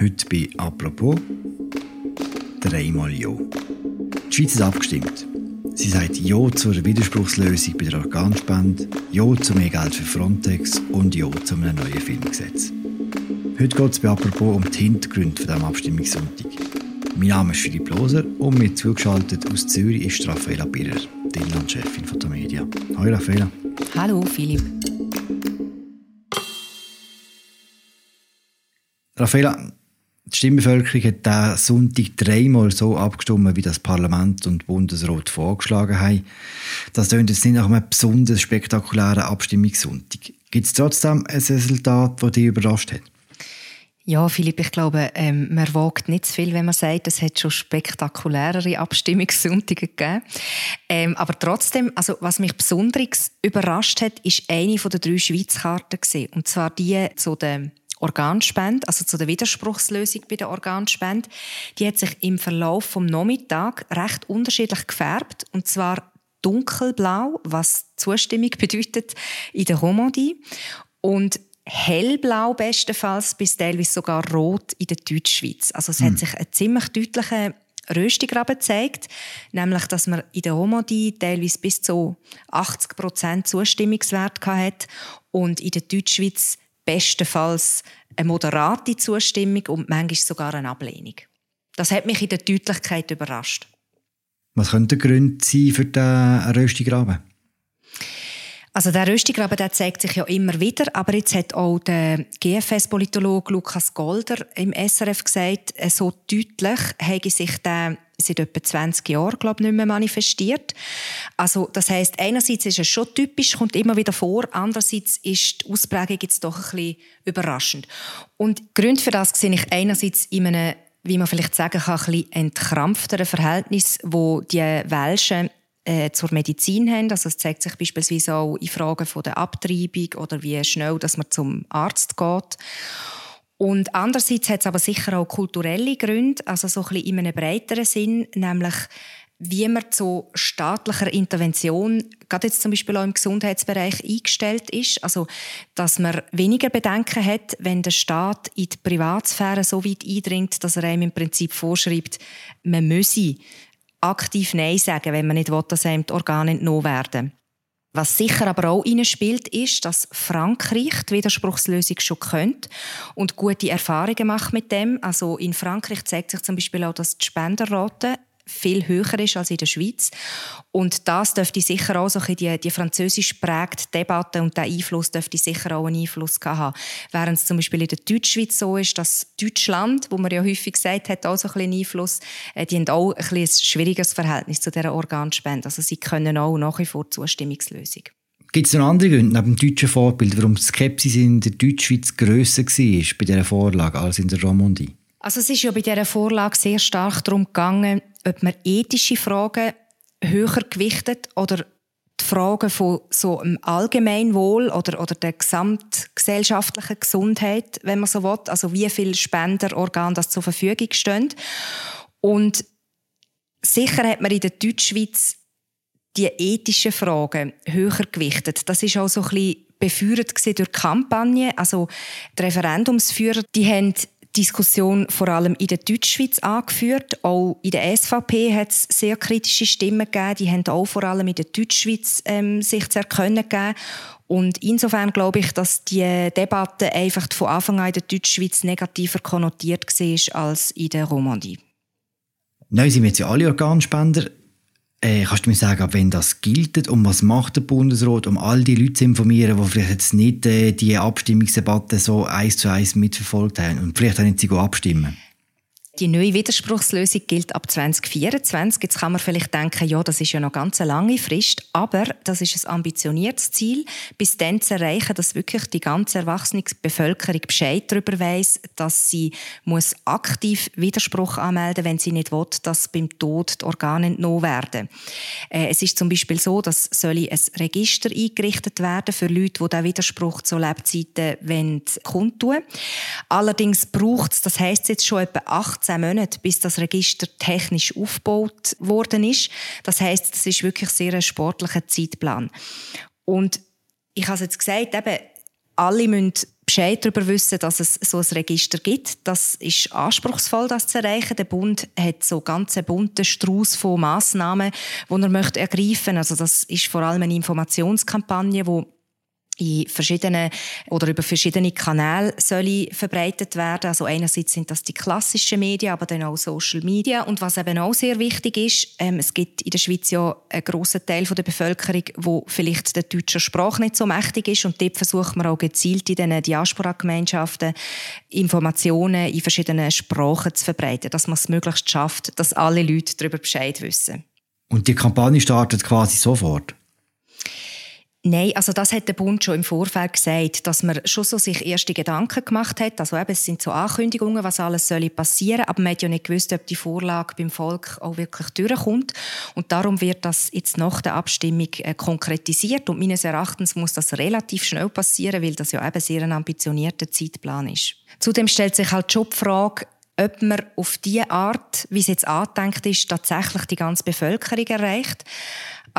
Heute bei «Apropos» dreimal Ja. Die Schweiz hat abgestimmt. Sie sagt Ja zur Widerspruchslösung bei der Organspende, Ja zu mehr Geld für Frontex und Ja zu einem neuen Filmgesetz. Heute geht es bei «Apropos» um die Hintergründe von diesem Abstimmungssonntag. Mein Name ist Philipp Loser und mir zugeschaltet aus Zürich ist Raffaella Birrer, die Inlandchefin von der Media. Hallo Raffaella. Hallo Philipp. Raffaella, die Stimmbevölkerung hat diesen Sonntag dreimal so abgestimmt, wie das Parlament und Bundesrat vorgeschlagen haben. Das klingt jetzt nicht nach einem besonders spektakulären Abstimmungssonntag. Gibt es trotzdem ein Resultat, das dich überrascht hat? Ja, Philipp, ich glaube, ähm, man wagt nicht zu viel, wenn man sagt, es hat schon spektakulärere Abstimmungssonntage gegeben. Ähm, aber trotzdem, also was mich besonders überrascht hat, ist eine von den drei Schweizkarten gesehen. Und zwar die zu der Organspende, also zu der Widerspruchslösung bei der Organspende. Die hat sich im Verlauf vom Nachmittag recht unterschiedlich gefärbt. Und zwar dunkelblau, was Zustimmung bedeutet in der Romandie. Und hellblau bestenfalls bis teilweise sogar rot in der Deutschschweiz. Also es mhm. hat hm. sich ein ziemlich deutlicher Röstigraben gezeigt, nämlich, dass man in der Romandie teilweise bis zu 80 Prozent Zustimmungswert hat und in der Deutschschweiz bestenfalls eine moderate Zustimmung und manchmal sogar eine Ablehnung. Das hat mich in der Deutlichkeit überrascht. Was könnte der Grund sein für den Röstigraben? Also der Röstigraben der zeigt sich ja immer wieder, aber jetzt hat auch der GFS-Politologe Lukas Golder im SRF gesagt, äh, so deutlich habe sich der seit etwa 20 Jahren, glaube ich, nicht mehr manifestiert. Also, das heißt, einerseits ist es schon typisch, kommt immer wieder vor, andererseits ist die Ausprägung jetzt doch ein bisschen überraschend. Und Grund für das sehe ich einerseits in einem wie man vielleicht sagen kann, ein entkrampfteren Verhältnis, wo die Welschen äh, zur Medizin haben. Also es zeigt sich beispielsweise auch in Fragen von der Abtreibung oder wie schnell dass man zum Arzt geht. Und andererseits hat es aber sicher auch kulturelle Gründe, also so ein bisschen in einem breiteren Sinn, nämlich wie man zu staatlicher Intervention, gerade jetzt zum Beispiel auch im Gesundheitsbereich, eingestellt ist. Also, dass man weniger Bedenken hat, wenn der Staat in die Privatsphäre so weit eindringt, dass er einem im Prinzip vorschreibt, man müsse aktiv Nein sagen, wenn man nicht will, dass einem die Organe entnommen werden. Was sicher aber auch spielt, ist, dass Frankreich die Widerspruchslösung schon kennt und gute Erfahrungen macht mit dem. Also in Frankreich zeigt sich zum Beispiel auch, dass die Spenderrate viel höher ist als in der Schweiz. Und das dürfte sicher auch so die, die französisch prägte Debatte und der Einfluss dürfte sicher auch einen Einfluss haben. Während es zum Beispiel in der Deutschschweiz so ist, dass Deutschland, wo man ja häufig gesagt hat, auch so ein bisschen Einfluss, äh, die haben auch ein, ein schwieriges Verhältnis zu dieser Organspende. Also sie können auch nach wie vor Zustimmungslösung. Gibt es noch andere Gründe, neben dem deutschen Vorbild, warum die Skepsis in der Deutschschweiz grösser war bei dieser Vorlage als in der Romandie? Also es ist ja bei dieser Vorlage sehr stark darum gegangen, ob man ethische Fragen höher gewichtet oder die Fragen von so einem Allgemeinwohl oder, oder der gesamtgesellschaftlichen Gesundheit, wenn man so will, also wie viele Spenderorgane das zur Verfügung stehen. Und sicher hat man in der Deutschschweiz die ethischen Fragen höher gewichtet. Das ist auch so ein bisschen befeuert durch die Kampagne. Also die Referendumsführer, die haben Diskussion vor allem in der Deutschschweiz angeführt. Auch in der SVP hat es sehr kritische Stimmen gegeben. Die haben auch vor allem in der Deutschschweiz ähm, sich zu erkennen gegeben. Und insofern glaube ich, dass die Debatte einfach von Anfang an in der Deutschschweiz negativer konnotiert war als in der Romandie. Nein, sind wir jetzt ja alle Organspender. Äh, kannst du mir sagen, ab wann das gilt und was macht der Bundesrat, um all die Leute zu informieren, die vielleicht jetzt nicht äh, die Abstimmungsdebatte so eins zu eins mitverfolgt haben und vielleicht auch nicht sie abstimmen? Die neue Widerspruchslösung gilt ab 2024. Jetzt kann man vielleicht denken, ja, das ist ja noch ganz eine lange Frist, aber das ist ein ambitioniertes Ziel, bis dann zu erreichen, dass wirklich die ganze erwachsene Bevölkerung Bescheid darüber weiß, dass sie muss aktiv Widerspruch anmelden, wenn sie nicht will, dass beim Tod die Organe entnommen werden. Äh, es ist zum Beispiel so, dass soll ein Register eingerichtet werden für Leute, die diesen Widerspruch zu Lebzeiten kundtun Allerdings braucht es, das heisst jetzt schon etwa 18 18 Monate, bis das Register technisch aufgebaut worden ist. Das heißt, das ist wirklich sehr ein sportlicher Zeitplan. Und ich habe es jetzt gesagt, eben, alle müssen Bescheid darüber wissen, dass es so ein Register gibt. Das ist anspruchsvoll, das zu erreichen. Der Bund hat so ganz bunten Strauß von Massnahmen, die er möchte ergreifen. Also das ist vor allem eine Informationskampagne, die in verschiedenen oder über verschiedene Kanäle soll verbreitet werden. Also einerseits sind das die klassischen Medien, aber dann auch Social Media. Und was eben auch sehr wichtig ist, ähm, es gibt in der Schweiz ja einen grossen Teil von der Bevölkerung, wo vielleicht der deutschen Sprache nicht so mächtig ist. Und dort versucht man auch gezielt in diesen Diaspora-Gemeinschaften Informationen in verschiedenen Sprachen zu verbreiten, dass man es möglichst schafft, dass alle Leute darüber Bescheid wissen. Und die Kampagne startet quasi sofort? Nein, also das hat der Bund schon im Vorfeld gesagt, dass man schon so sich erste Gedanken gemacht hat. Also eben, es sind so Ankündigungen, was alles soll passieren, aber man hat ja nicht gewusst, ob die Vorlage beim Volk auch wirklich durchkommt. Und darum wird das jetzt nach der Abstimmung äh, konkretisiert. Und meines Erachtens muss das relativ schnell passieren, weil das ja eben sehr ein ambitionierter Zeitplan ist. Zudem stellt sich halt schon die Frage, ob man auf diese Art, wie es jetzt angedenkt ist, tatsächlich die ganze Bevölkerung erreicht.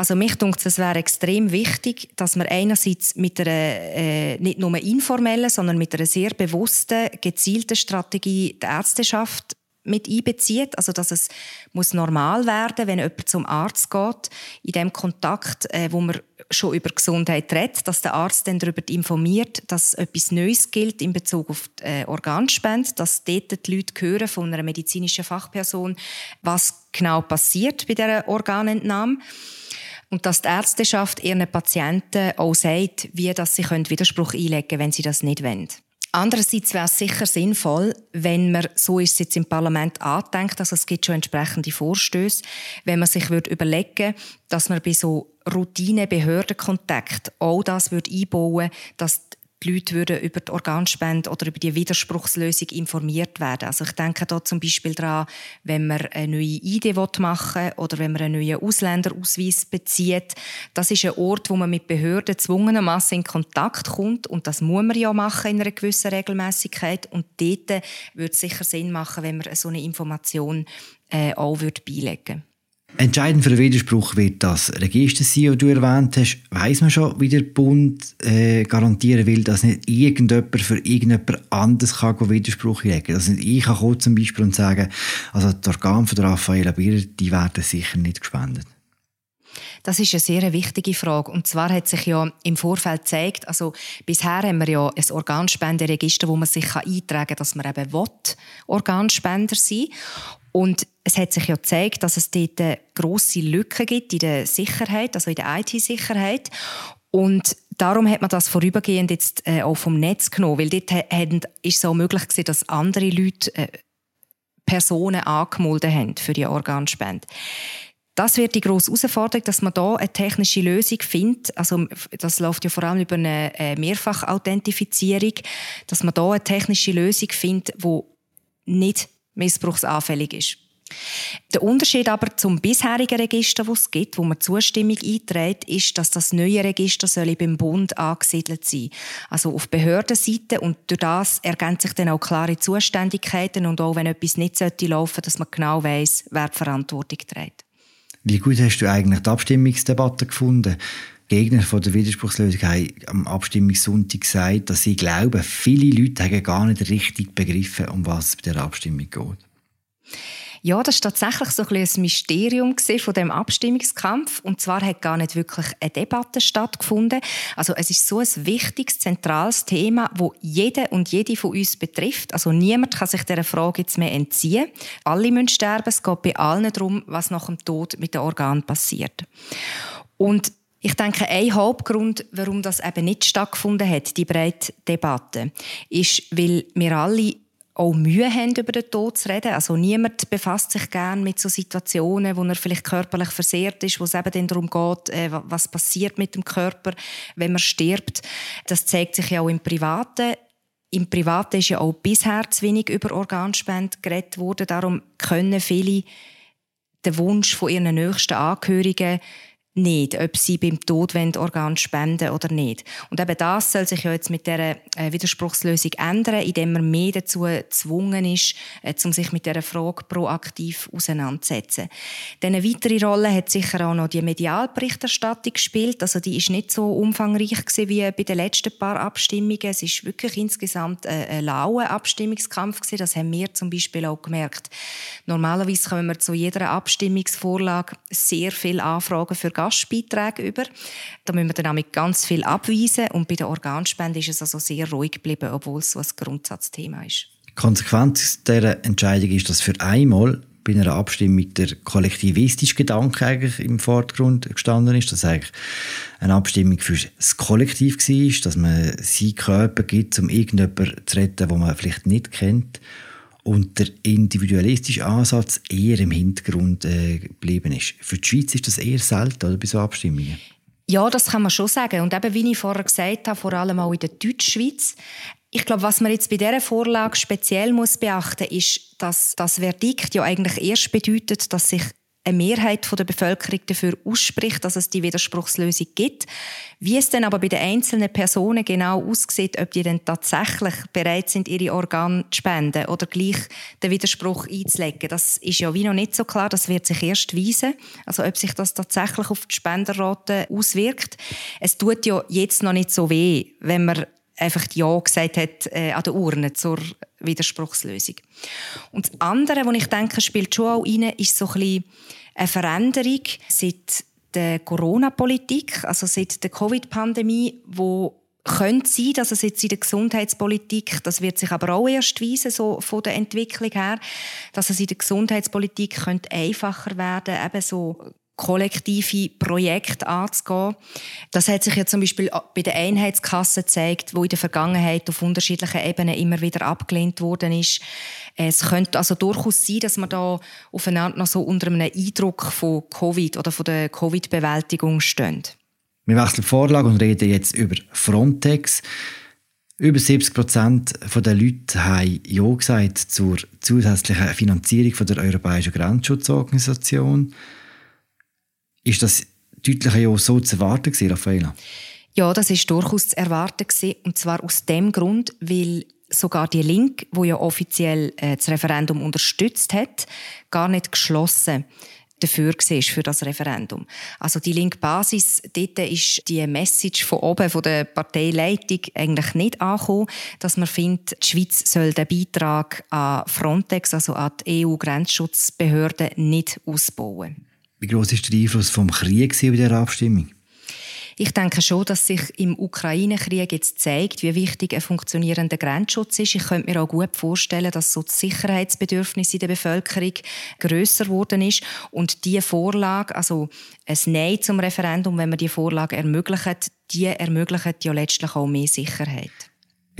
Also mich denkt es wäre extrem wichtig, dass man einerseits mit einer äh, nicht nur informellen, sondern mit einer sehr bewussten, gezielten Strategie die Ärzteschaft mit einbezieht, also dass es muss normal werden, wenn jemand zum Arzt geht, in dem Kontakt, äh, wo man schon über Gesundheit redet, dass der Arzt dann darüber informiert, dass etwas Neues gilt in Bezug auf die äh, Organspende, dass dort die Leute hören von einer medizinischen Fachperson, was genau passiert bei der Organentnahme und dass die Ärzteschaft ihren Patienten auch sagt, wie dass sie Widerspruch einlegen können, wenn sie das nicht wollen. Andererseits wäre es sicher sinnvoll, wenn man, so ist es jetzt im Parlament angedenkt, also es gibt schon entsprechende Vorstöße, wenn man sich würde überlegen dass man bei so Routine-Behördenkontakt all das würde einbauen dass die Leute würden über die Organspende oder über die Widerspruchslösung informiert werden. Also ich denke da zum Beispiel daran, wenn man eine neue ID machen will oder wenn man einen neuen Ausländerausweis bezieht. Das ist ein Ort, wo man mit Behörden zwungenermassen in Kontakt kommt und das muss man ja machen in einer gewissen Regelmäßigkeit und dort würde es sicher Sinn machen, wenn man so eine Information äh, auch beilegen würde. Entscheidend für den Widerspruch wird das Register sein, das du erwähnt hast. Weiss man schon, wie der Bund äh, garantieren will, dass nicht irgendjemand für irgendjemand anderes kann Widerspruch kann? Also ich kann zum Beispiel und sagen, also die Organe von Raffaella Birrer, die werden sicher nicht gespendet. Das ist eine sehr wichtige Frage. Und zwar hat sich ja im Vorfeld gezeigt, also bisher haben wir ja ein Organspenderegister, wo man sich eintragen kann, dass man eben will, Organspender sein und es hat sich ja gezeigt, dass es dort grosse Lücken gibt in der Sicherheit, also in der IT-Sicherheit. Und darum hat man das vorübergehend jetzt äh, auch vom Netz genommen, weil dort ist es auch möglich gewesen, dass andere Leute äh, Personen angemeldet haben für die Organspende. Das wird die grosse Herausforderung, dass man da eine technische Lösung findet. Also, das läuft ja vor allem über eine äh, Mehrfachauthentifizierung, dass man da eine technische Lösung findet, die nicht missbrauchsanfällig ist. Der Unterschied aber zum bisherigen Register, das es gibt, wo man Zustimmung einträgt, ist, dass das neue Register soll beim Bund angesiedelt sein Also auf Behördenseite und durch das ergänzen sich dann auch klare Zuständigkeiten und auch wenn etwas nicht sollte laufen, dass man genau weiß, wer die Verantwortung trägt. Wie gut hast du eigentlich die Abstimmungsdebatte gefunden? Gegner von der Widerspruchslösung haben am Abstimmungssonntag gesagt, dass sie glauben, viele Leute haben gar nicht richtig begriffen, um was es bei der Abstimmung geht. Ja, das war tatsächlich so ein, ein Mysterium von dem Abstimmungskampf. Und zwar hat gar nicht wirklich eine Debatte stattgefunden. Also es ist so ein wichtiges, zentrales Thema, wo jede und jede von uns betrifft. Also niemand kann sich dieser Frage jetzt mehr entziehen. Alle müssen sterben. Es geht bei allen darum, was nach dem Tod mit dem Organ passiert. Und ich denke, ein Hauptgrund, warum das eben nicht stattgefunden hat, die breite Debatte, ist, weil wir alle auch Mühe haben, über den Tod zu reden. Also niemand befasst sich gern mit so Situationen, wo er vielleicht körperlich versehrt ist, wo es eben dann darum geht, äh, was passiert mit dem Körper, wenn man stirbt. Das zeigt sich ja auch im Privaten. Im Privaten ist ja auch bisher zu wenig über Organspende geredet worden. Darum können viele den Wunsch von ihren nächsten Angehörigen nicht, ob sie beim Tod Organ spenden oder nicht. Und eben das soll sich ja jetzt mit dieser äh, Widerspruchslösung ändern, indem man mehr dazu gezwungen ist, äh, um sich mit dieser Frage proaktiv auseinanderzusetzen. Dann eine weitere Rolle hat sicher auch noch die Medialberichterstattung gespielt. Also die ist nicht so umfangreich gewesen wie bei den letzten paar Abstimmungen. Es ist wirklich insgesamt ein, ein lauer Abstimmungskampf gewesen. Das haben wir zum Beispiel auch gemerkt. Normalerweise kommen wir zu jeder Abstimmungsvorlage sehr viele Anfragen für Gastbeiträge über. Da müssen wir dann mit ganz viel abweisen und bei der Organspende ist es also sehr ruhig geblieben, obwohl es so ein Grundsatzthema ist. Konsequenz dieser Entscheidung ist, dass für einmal bei einer Abstimmung der kollektivistische Gedanke eigentlich im Vordergrund gestanden ist, dass eigentlich eine Abstimmung für das Kollektiv war, dass man seinen Körper gibt, um irgendjemanden zu retten, den man vielleicht nicht kennt und der individualistische Ansatz eher im Hintergrund äh, geblieben ist. Für die Schweiz ist das eher selten oder, bei so Abstimmungen. Ja, das kann man schon sagen. Und eben, wie ich vorher gesagt habe, vor allem auch in der Deutschschweiz. Ich glaube, was man jetzt bei dieser Vorlage speziell muss beachten muss, ist, dass das Verdikt ja eigentlich erst bedeutet, dass sich eine Mehrheit der Bevölkerung dafür ausspricht, dass es die Widerspruchslösung gibt. Wie es dann aber bei den einzelnen Personen genau aussieht, ob die dann tatsächlich bereit sind, ihre Organe zu spenden oder gleich den Widerspruch einzulegen, das ist ja wie noch nicht so klar. Das wird sich erst weisen. Also ob sich das tatsächlich auf die Spenderrate auswirkt. Es tut ja jetzt noch nicht so weh, wenn man einfach Ja gesagt hat äh, an der Urne zur Widerspruchslösung. Und das andere, was ich denke, spielt schon auch rein, ist so ein eine Veränderung seit der Corona-Politik, also seit der Covid-Pandemie, wo könnte sein, dass es jetzt in der Gesundheitspolitik, das wird sich aber auch erst weisen, so von der Entwicklung her, dass es in der Gesundheitspolitik könnte einfacher werden, eben so kollektive Projekte anzugehen. Das hat sich ja zum Beispiel bei der Einheitskasse gezeigt, wo in der Vergangenheit auf unterschiedlichen Ebenen immer wieder abgelehnt worden ist. Es könnte also durchaus sein, dass man da aufeinander noch so unter einem Eindruck von Covid oder von der Covid-Bewältigung stehen. Wir wechseln die Vorlage und reden jetzt über Frontex. Über 70 Prozent der Leute haben Ja gesagt zur zusätzlichen Finanzierung der Europäischen Grenzschutzorganisation. Ist das deutlich ja so zu erwarten gewesen, Raffaella? Ja, das ist durchaus zu erwarten gewesen, und zwar aus dem Grund, weil sogar die Link, wo ja offiziell äh, das Referendum unterstützt hat, gar nicht geschlossen dafür war für das Referendum. Also die Link-Basis, dort ist die Message von oben, von der Parteileitung eigentlich nicht angekommen, dass man findet, die Schweiz soll den Beitrag an Frontex, also an die EU-Grenzschutzbehörde, nicht ausbauen. Wie groß ist der Einfluss vom Krieg bei dieser Abstimmung? Ich denke schon, dass sich im Ukraine-Krieg jetzt zeigt, wie wichtig ein funktionierender Grenzschutz ist. Ich könnte mir auch gut vorstellen, dass so das Sicherheitsbedürfnis in der Bevölkerung größer geworden ist und die Vorlage, also ein Nein zum Referendum, wenn man die Vorlage ermöglicht, die ermöglicht ja letztlich auch mehr Sicherheit.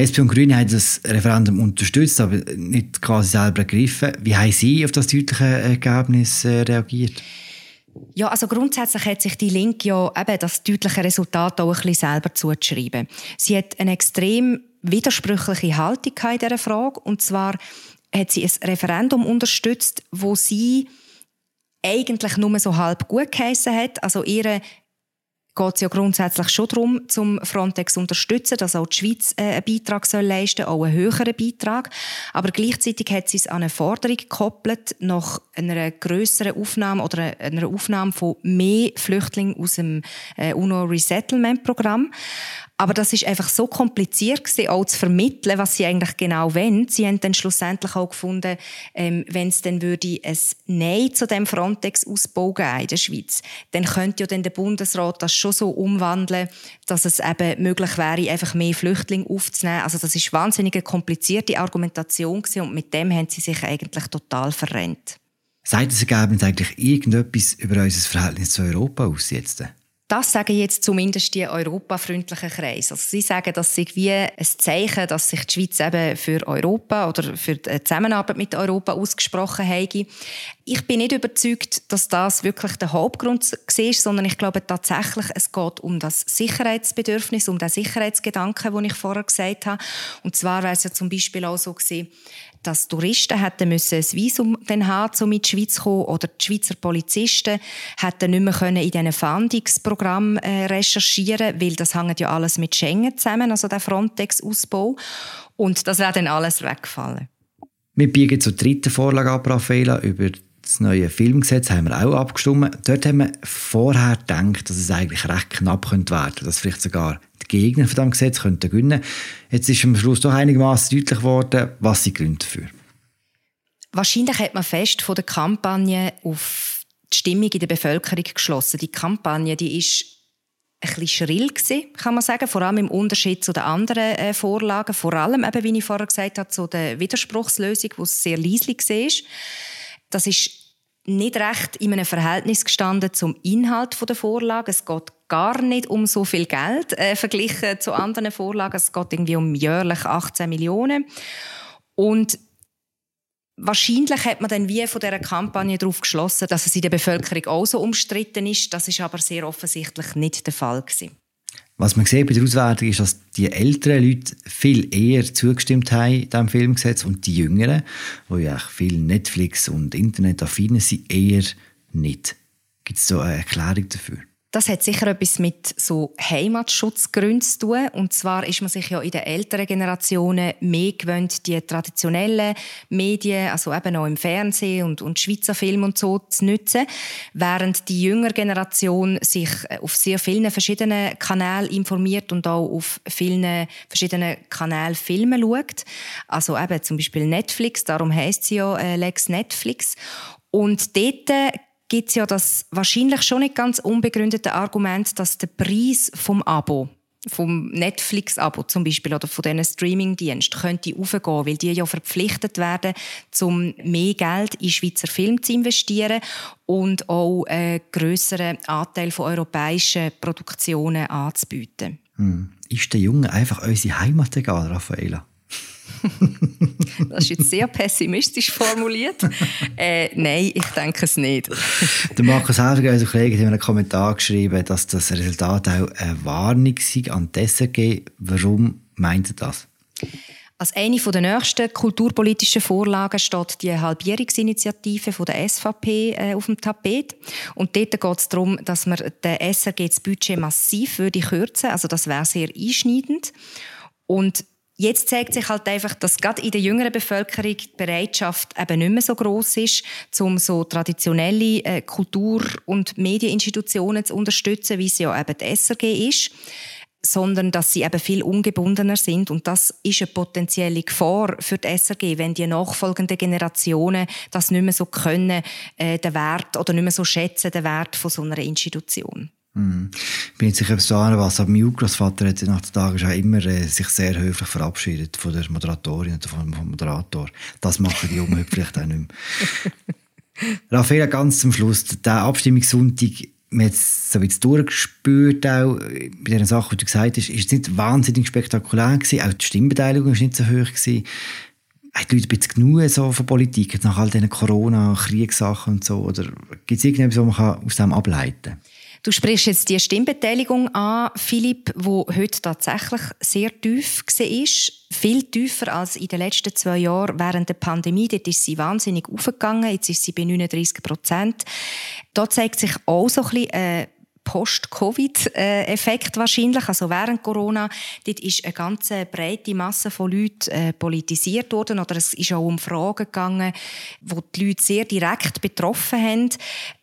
SP und Grüne haben das Referendum unterstützt, aber nicht quasi selber ergriffen. Wie haben Sie auf das deutliche Ergebnis äh, reagiert? Ja, also grundsätzlich hat sich die Linke ja eben das deutliche Resultat auch ein bisschen selber zuzuschreiben. Sie hat eine extrem widersprüchliche Haltung in dieser Frage. Und zwar hat sie ein Referendum unterstützt, wo sie eigentlich nur so halb gut geheissen hat. Also ihre geht es ja grundsätzlich schon darum, zum Frontex zu unterstützen, dass auch die Schweiz äh, einen Beitrag leisten soll, auch einen höheren Beitrag. Aber gleichzeitig hat sie es an eine Forderung gekoppelt nach einer größeren Aufnahme oder einer Aufnahme von mehr Flüchtlingen aus dem äh, UNO Resettlement Programm. Aber das ist einfach so kompliziert gewesen, auch zu vermitteln, was sie eigentlich genau wollen. Sie haben dann schlussendlich auch gefunden, ähm, wenn es dann würde ein Nein zu dem Frontex-Ausbau geben in der Schweiz, dann könnte ja dann der Bundesrat das schon so umwandeln, dass es eben möglich wäre, einfach mehr Flüchtlinge aufzunehmen. Also das ist wahnsinnig eine komplizierte Argumentation gewesen und mit dem haben sie sich eigentlich total verrennt. Sagt das Ergebnis eigentlich irgendetwas über unser Verhältnis zu Europa aus jetzt? Das sagen jetzt zumindest die europafreundlichen Kreise. Also sie sagen, dass sie wie ein Zeichen, dass sich die Schweiz eben für Europa oder für die Zusammenarbeit mit Europa ausgesprochen hat. Ich bin nicht überzeugt, dass das wirklich der Hauptgrund war, sondern ich glaube tatsächlich, es geht um das Sicherheitsbedürfnis, um den Sicherheitsgedanken, den ich vorher gesagt habe. Und zwar wäre es ja zum Beispiel auch so gewesen, dass Touristen hätten müssen ein Visum dann haben, um in die Schweiz zu kommen, oder die Schweizer Polizisten hätten nicht mehr können in diesen Fahndungsprogramm äh, recherchieren weil das hängt ja alles mit Schengen zusammen, also der Frontex-Ausbau. Und das wäre dann alles weggefallen. Wir biegen zur dritten Vorlage ab, Raffaela, über das neue Filmgesetz haben wir auch abgestimmt. Dort haben wir vorher gedacht, dass es eigentlich recht knapp könnte werden dass vielleicht sogar die Gegner von diesem Gesetz könnten gewinnen Jetzt ist am Schluss doch einigermaßen deutlich geworden, was sie Gründe dafür. Wahrscheinlich hat man fest von der Kampagne auf die Stimmung in der Bevölkerung geschlossen. Die Kampagne, die ist ein bisschen schrill gewesen, kann man sagen, vor allem im Unterschied zu den anderen äh, Vorlagen, vor allem eben, wie ich vorher gesagt habe, zu der Widerspruchslösung, wo es sehr leislich war. Das ist nicht recht in einem Verhältnis gestanden zum Inhalt der Vorlage. Es geht gar nicht um so viel Geld äh, verglichen zu anderen Vorlagen. Es geht irgendwie um jährlich 18 Millionen. Und Wahrscheinlich hat man dann wie von dieser Kampagne darauf geschlossen, dass es in der Bevölkerung auch so umstritten ist. Das ist aber sehr offensichtlich nicht der Fall gewesen. Was man sieht bei der Auswertung ist, dass die älteren Leute viel eher zugestimmt haben diesem Filmgesetz und die Jüngeren, die ja viel Netflix und Internet affin sind, eher nicht. Gibt es so eine Erklärung dafür? Das hat sicher etwas mit so Heimatschutzgründen zu tun. Und zwar ist man sich ja in den älteren Generationen mehr gewöhnt, die traditionellen Medien, also eben auch im Fernsehen und, und Schweizer Film und so zu nutzen, während die jüngere Generation sich auf sehr vielen verschiedenen Kanälen informiert und auch auf vielen verschiedenen Kanälen Filme schaut. Also eben zum Beispiel Netflix, darum heißt sie ja äh, Lex Netflix. Und dort gibt es ja das wahrscheinlich schon nicht ganz unbegründete Argument, dass der Preis vom Abo vom Netflix-Abo zum Beispiel oder von diesen Streaming-Diensten könnte aufgehen, weil die ja verpflichtet werden, um mehr Geld in Schweizer Film zu investieren und auch einen grösseren Anteil von europäischen Produktionen anzubieten. Hm. Ist der Junge einfach unsere Heimat egal, Raffaela? das ist jetzt sehr pessimistisch formuliert. Äh, nein, ich denke es nicht. Der Markus Häuser, unser Kollege, hat in einem Kommentar geschrieben, dass das Resultat auch eine Warnung sei an die SRG. Warum meint er das? Als eine der nächsten kulturpolitischen Vorlagen steht die Halbierungsinitiative der SVP äh, auf dem Tapet. Und dort geht es darum, dass man der SRG das Budget massiv würde kürzen Also das wäre sehr einschneidend. Und Jetzt zeigt sich halt einfach, dass gerade in der jüngeren Bevölkerung die Bereitschaft eben nicht mehr so groß ist, um so traditionelle äh, Kultur- und Medieninstitutionen zu unterstützen, wie es ja eben die SRG ist sondern dass sie eben viel ungebundener sind und das ist eine potenzielle Gefahr für die SRG, wenn die nachfolgenden Generationen das nicht mehr so können, äh, den Wert oder nicht mehr so schätzen, den Wert von so einer Institution. Mhm. Ich bin jetzt sicher sagen, was, aber mein Urgroßvater hat nach den Tagen schon immer äh, sich sehr höflich verabschiedet von der Moderatorin oder vom, vom Moderator. Das machen die Jungen vielleicht auch nicht mehr. Raphael, ganz zum Schluss, der Abstimmungssonntag, man hat es so ein bisschen durchgespürt, auch bei den Sachen, die du gesagt hast, ist es nicht wahnsinnig spektakulär gewesen, auch die Stimmbeteiligung war nicht so hoch gewesen. Haben die Leute ein bisschen genug so von Politik, nach all diesen Corona-Kriegssachen und so, oder gibt es irgendetwas, was man aus dem ableiten kann? Du sprichst jetzt die Stimmbeteiligung an, Philipp, wo heute tatsächlich sehr tief war. Viel tiefer als in den letzten zwei Jahren während der Pandemie. Dort ist sie wahnsinnig aufgegangen. Jetzt ist sie bei 39 Prozent. Da zeigt sich auch so ein bisschen äh, Post-Covid-Effekt wahrscheinlich. Also während Corona, dort ist eine ganz breite Masse von Leuten äh, politisiert worden oder es ist auch um Fragen gegangen, wo die Leute sehr direkt betroffen haben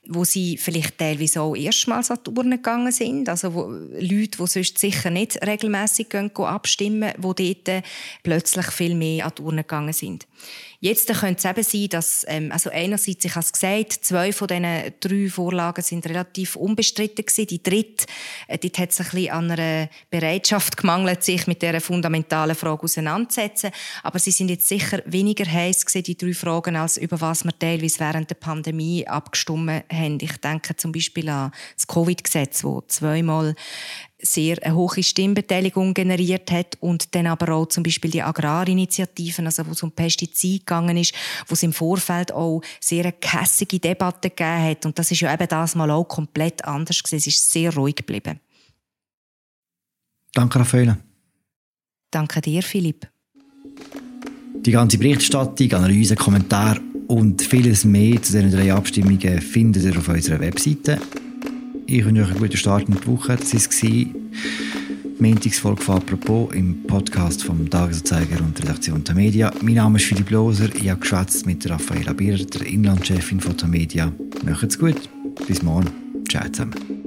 wo sie vielleicht teilweise auch erstmals an die Urne gegangen sind, also wo Leute, die sonst sicher nicht gehen abstimmen, die dort plötzlich viel mehr an die Urne gegangen sind. Jetzt könnte es eben sein, dass, ähm, also einerseits, ich habe es gesagt, zwei von diesen drei Vorlagen sind relativ unbestritten gewesen. Die dritte, äh, dort hat es ein bisschen an einer Bereitschaft gemangelt, sich mit dieser fundamentalen Frage auseinanderzusetzen. Aber sie sind jetzt sicher weniger heiß gewesen, die drei Fragen, als über was wir teilweise während der Pandemie abgestimmt haben. Ich denke zum Beispiel an das Covid-Gesetz, wo zweimal sehr eine hohe Stimmbeteiligung generiert hat und dann aber auch zum Beispiel die Agrarinitiativen, also wo es um Pestizide gegangen ist, wo es im Vorfeld auch sehr eine kässige Debatte gegeben hat und das ist ja eben das mal auch komplett anders gewesen. Es ist sehr ruhig geblieben. Danke, Raffaele. Danke dir, Philipp. Die ganze Berichterstattung, Analyse, Kommentare und vieles mehr zu diesen drei Abstimmungen findet ihr auf unserer Webseite. Ich wünsche euch einen guten Start in die Woche. Das war die Montagsfolge von «Apropos» im Podcast vom Tagesanzeiger und der Redaktion der Media. Mein Name ist Philipp Loser. Ich habe geschwätzt mit Raffaella Birrer, der Inlandchefin von der Media. Macht's gut. Bis morgen. Ciao zusammen.